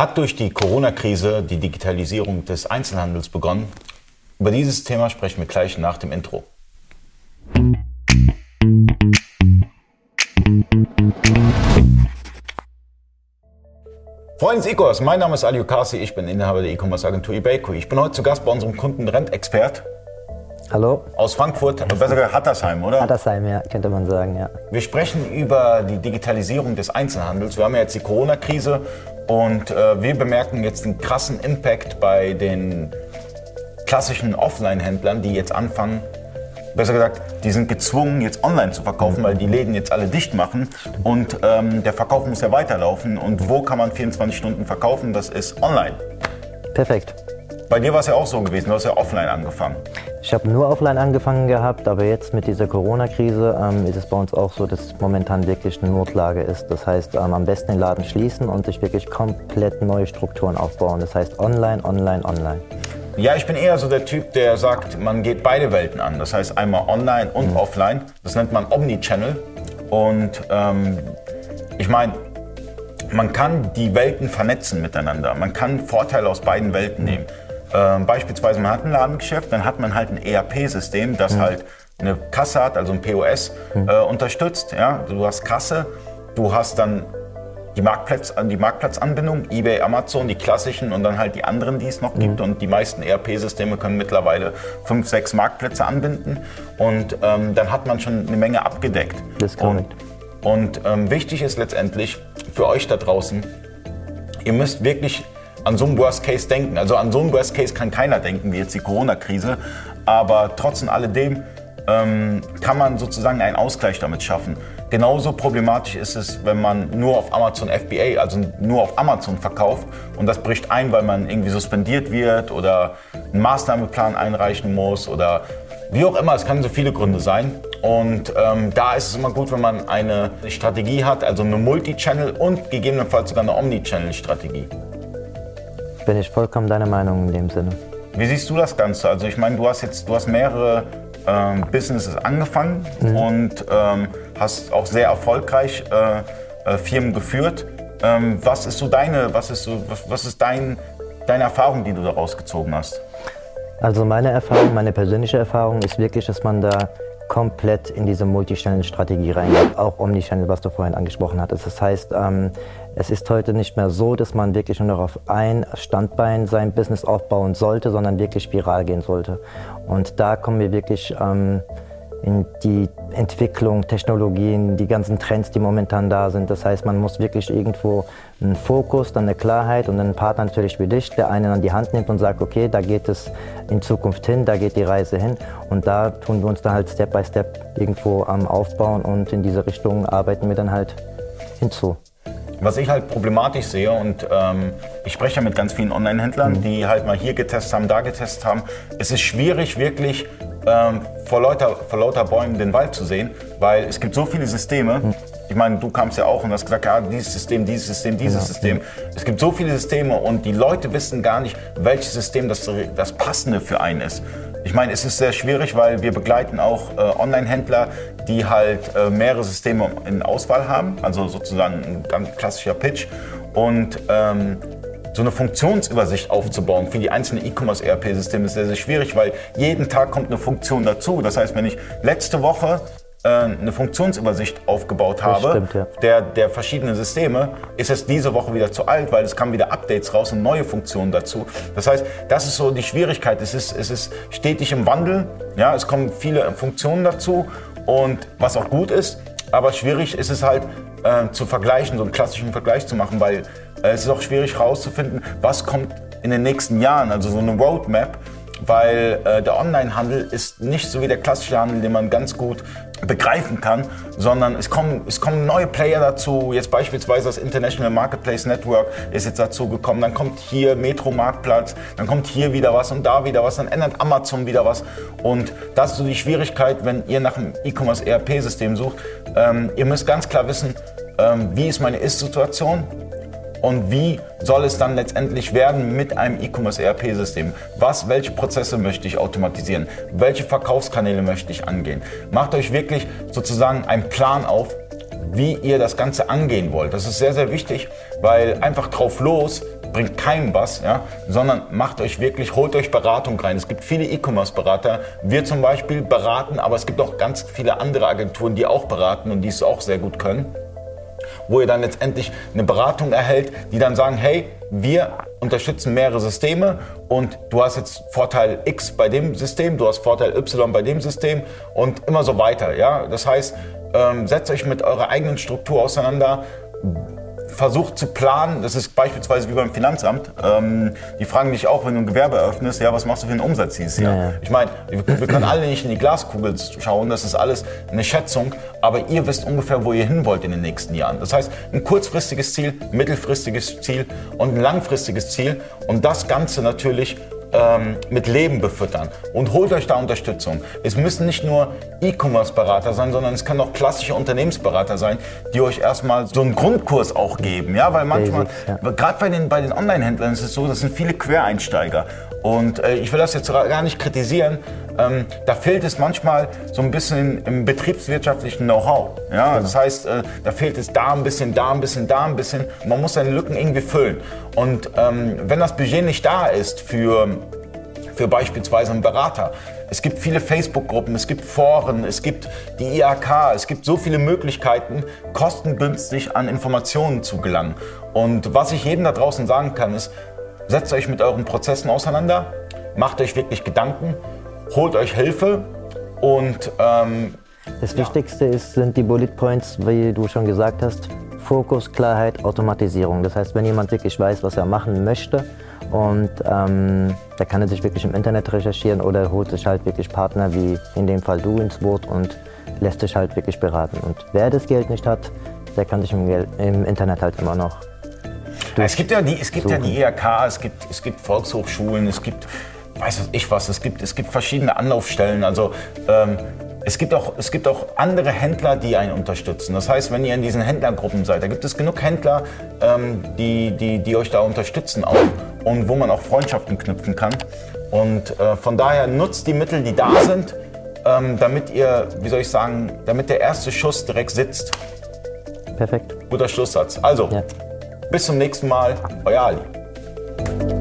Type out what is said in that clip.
Hat durch die Corona-Krise die Digitalisierung des Einzelhandels begonnen? Über dieses Thema sprechen wir gleich nach dem Intro. Freunde des E-Commerce, mein Name ist Ali Okasi, ich bin Inhaber der E-Commerce-Agentur eBayco. Ich bin heute zu Gast bei unserem Kunden Rentexpert. Hallo. Aus Frankfurt, besser gesagt Hattersheim, oder? Hattersheim, ja, könnte man sagen, ja. Wir sprechen über die Digitalisierung des Einzelhandels. Wir haben ja jetzt die Corona-Krise und äh, wir bemerken jetzt einen krassen Impact bei den klassischen Offline-Händlern, die jetzt anfangen, besser gesagt, die sind gezwungen, jetzt online zu verkaufen, weil die Läden jetzt alle dicht machen und ähm, der Verkauf muss ja weiterlaufen. Und wo kann man 24 Stunden verkaufen? Das ist online. Perfekt. Bei dir war es ja auch so gewesen, du hast ja offline angefangen. Ich habe nur offline angefangen gehabt, aber jetzt mit dieser Corona-Krise ähm, ist es bei uns auch so, dass momentan wirklich eine Notlage ist. Das heißt, ähm, am besten den Laden schließen und sich wirklich komplett neue Strukturen aufbauen. Das heißt online, online, online. Ja, ich bin eher so der Typ, der sagt, man geht beide Welten an. Das heißt einmal online und mhm. offline. Das nennt man Omnichannel. Und ähm, ich meine, man kann die Welten vernetzen miteinander. Man kann Vorteile aus beiden Welten nehmen. Ähm, beispielsweise, man hat ein Ladengeschäft, dann hat man halt ein ERP-System, das mhm. halt eine Kasse hat, also ein POS, mhm. äh, unterstützt. Ja? Du hast Kasse, du hast dann die, Marktplatz, die Marktplatzanbindung, eBay, Amazon, die klassischen und dann halt die anderen, die es noch mhm. gibt. Und die meisten ERP-Systeme können mittlerweile fünf, sechs Marktplätze anbinden. Und ähm, dann hat man schon eine Menge abgedeckt. Das ist korrekt. Und, und ähm, wichtig ist letztendlich für euch da draußen, ihr müsst wirklich an so einen Worst Case denken. Also an so einen Worst Case kann keiner denken, wie jetzt die Corona-Krise. Aber trotz alledem ähm, kann man sozusagen einen Ausgleich damit schaffen. Genauso problematisch ist es, wenn man nur auf Amazon FBA, also nur auf Amazon verkauft und das bricht ein, weil man irgendwie suspendiert wird oder einen Maßnahmeplan einreichen muss oder wie auch immer, es kann so viele Gründe sein. Und ähm, da ist es immer gut, wenn man eine Strategie hat, also eine Multi-Channel und gegebenenfalls sogar eine Omni-Channel-Strategie bin ich vollkommen deiner Meinung in dem Sinne. Wie siehst du das Ganze? Also ich meine, du hast jetzt, du hast mehrere ähm, Businesses angefangen mhm. und ähm, hast auch sehr erfolgreich äh, äh, Firmen geführt. Ähm, was ist so deine, was ist so, was, was ist dein, deine Erfahrung, die du daraus gezogen hast? Also meine Erfahrung, meine persönliche Erfahrung ist wirklich, dass man da komplett in diese Multichannel-Strategie reingeht, auch Omnichannel, was du vorhin angesprochen hattest. Das heißt, ähm, es ist heute nicht mehr so, dass man wirklich nur noch auf ein Standbein sein Business aufbauen sollte, sondern wirklich viral gehen sollte. Und da kommen wir wirklich ähm, in die Entwicklung, Technologien, die ganzen Trends, die momentan da sind. Das heißt, man muss wirklich irgendwo einen Fokus, dann eine Klarheit und einen Partner natürlich wie dich, der einen an die Hand nimmt und sagt, okay, da geht es in Zukunft hin, da geht die Reise hin. Und da tun wir uns dann halt Step by Step irgendwo am Aufbauen und in diese Richtung arbeiten wir dann halt hinzu. Was ich halt problematisch sehe und ähm, ich spreche ja mit ganz vielen Online-Händlern, mhm. die halt mal hier getestet haben, da getestet haben, es ist schwierig wirklich ähm, vor, lauter, vor lauter Bäumen den Wald zu sehen, weil es gibt so viele Systeme. Ich meine, du kamst ja auch und hast gesagt, ja, dieses System, dieses System, dieses ja. System. Es gibt so viele Systeme und die Leute wissen gar nicht, welches System das, das passende für einen ist. Ich meine, es ist sehr schwierig, weil wir begleiten auch äh, Online-Händler, die halt äh, mehrere Systeme in Auswahl haben, also sozusagen ein ganz klassischer Pitch. Und ähm, so eine Funktionsübersicht aufzubauen für die einzelnen E-Commerce-ERP-Systeme ist sehr, sehr schwierig, weil jeden Tag kommt eine Funktion dazu. Das heißt, wenn ich letzte Woche äh, eine Funktionsübersicht aufgebaut habe, stimmt, ja. der, der verschiedenen Systeme, ist es diese Woche wieder zu alt, weil es kamen wieder Updates raus und neue Funktionen dazu. Das heißt, das ist so die Schwierigkeit. Es ist, es ist stetig im Wandel. Ja, es kommen viele Funktionen dazu und was auch gut ist. Aber schwierig ist es halt äh, zu vergleichen, so einen klassischen Vergleich zu machen, weil äh, es ist auch schwierig herauszufinden, was kommt in den nächsten Jahren, also so eine Roadmap, weil äh, der Onlinehandel ist nicht so wie der klassische Handel, den man ganz gut begreifen kann, sondern es kommen, es kommen neue Player dazu. Jetzt beispielsweise das International Marketplace Network ist jetzt dazu gekommen. Dann kommt hier Metro Marktplatz, dann kommt hier wieder was und da wieder was, dann ändert Amazon wieder was. Und das ist so die Schwierigkeit, wenn ihr nach einem E-Commerce ERP-System sucht. Ähm, ihr müsst ganz klar wissen, ähm, wie ist meine Ist-Situation, und wie soll es dann letztendlich werden mit einem E-Commerce ERP-System? Was, welche Prozesse möchte ich automatisieren? Welche Verkaufskanäle möchte ich angehen? Macht euch wirklich sozusagen einen Plan auf, wie ihr das Ganze angehen wollt. Das ist sehr, sehr wichtig, weil einfach drauf los bringt keinem was, ja, sondern macht euch wirklich, holt euch Beratung rein. Es gibt viele E-Commerce-Berater. Wir zum Beispiel beraten, aber es gibt auch ganz viele andere Agenturen, die auch beraten und die es auch sehr gut können wo ihr dann letztendlich eine Beratung erhält, die dann sagen, hey, wir unterstützen mehrere Systeme und du hast jetzt Vorteil X bei dem System, du hast Vorteil Y bei dem System und immer so weiter. Ja? Das heißt, ähm, setzt euch mit eurer eigenen Struktur auseinander, versucht zu planen, das ist beispielsweise wie beim Finanzamt, ähm, die fragen dich auch, wenn du ein Gewerbe eröffnest, ja, was machst du für einen Umsatz dieses Jahr? Ja. Ich meine, wir, wir, können alle nicht in die Glaskugel schauen, das ist alles eine Schätzung, aber ihr wisst ungefähr, wo ihr hin wollt in den nächsten Jahren. Das heißt, ein kurzfristiges Ziel, mittelfristiges Ziel und ein langfristiges Ziel und das Ganze natürlich ähm, mit Leben befüttern und holt euch da Unterstützung. Es müssen nicht nur E-Commerce-Berater sein, sondern es können auch klassische Unternehmensberater sein, die euch erstmal so einen Grundkurs auch geben. Ja, weil manchmal, ja. gerade bei den, bei den Online-Händlern ist es so, das sind viele Quereinsteiger. Und äh, ich will das jetzt gar nicht kritisieren, ähm, da fehlt es manchmal so ein bisschen im betriebswirtschaftlichen Know-how. Ja? Genau. Das heißt, äh, da fehlt es da ein bisschen, da ein bisschen, da ein bisschen. Man muss seine Lücken irgendwie füllen. Und ähm, wenn das Budget nicht da ist für, für beispielsweise einen Berater, es gibt viele Facebook-Gruppen, es gibt Foren, es gibt die IAK, es gibt so viele Möglichkeiten, kostengünstig an Informationen zu gelangen. Und was ich jedem da draußen sagen kann, ist, setzt euch mit euren Prozessen auseinander, macht euch wirklich Gedanken holt euch Hilfe und ähm, das Wichtigste ist, sind die Bullet Points, wie du schon gesagt hast. Fokus, Klarheit, Automatisierung. Das heißt, wenn jemand wirklich weiß, was er machen möchte, und ähm, da kann er sich wirklich im Internet recherchieren oder holt sich halt wirklich Partner wie in dem Fall du ins Boot und lässt sich halt wirklich beraten. Und wer das Geld nicht hat, der kann sich im, im Internet halt immer noch. Es gibt ja die, es gibt ja die IHK, es gibt, es gibt Volkshochschulen, es gibt weiß was ich was, es gibt, es gibt verschiedene Anlaufstellen. Also ähm, es gibt, auch, es gibt auch andere Händler, die einen unterstützen. Das heißt, wenn ihr in diesen Händlergruppen seid, da gibt es genug Händler, ähm, die, die, die euch da unterstützen auch und wo man auch Freundschaften knüpfen kann. Und äh, von daher nutzt die Mittel, die da sind, ähm, damit ihr, wie soll ich sagen, damit der erste Schuss direkt sitzt. Perfekt. Guter Schlusssatz. Also, ja. bis zum nächsten Mal, euer Ali.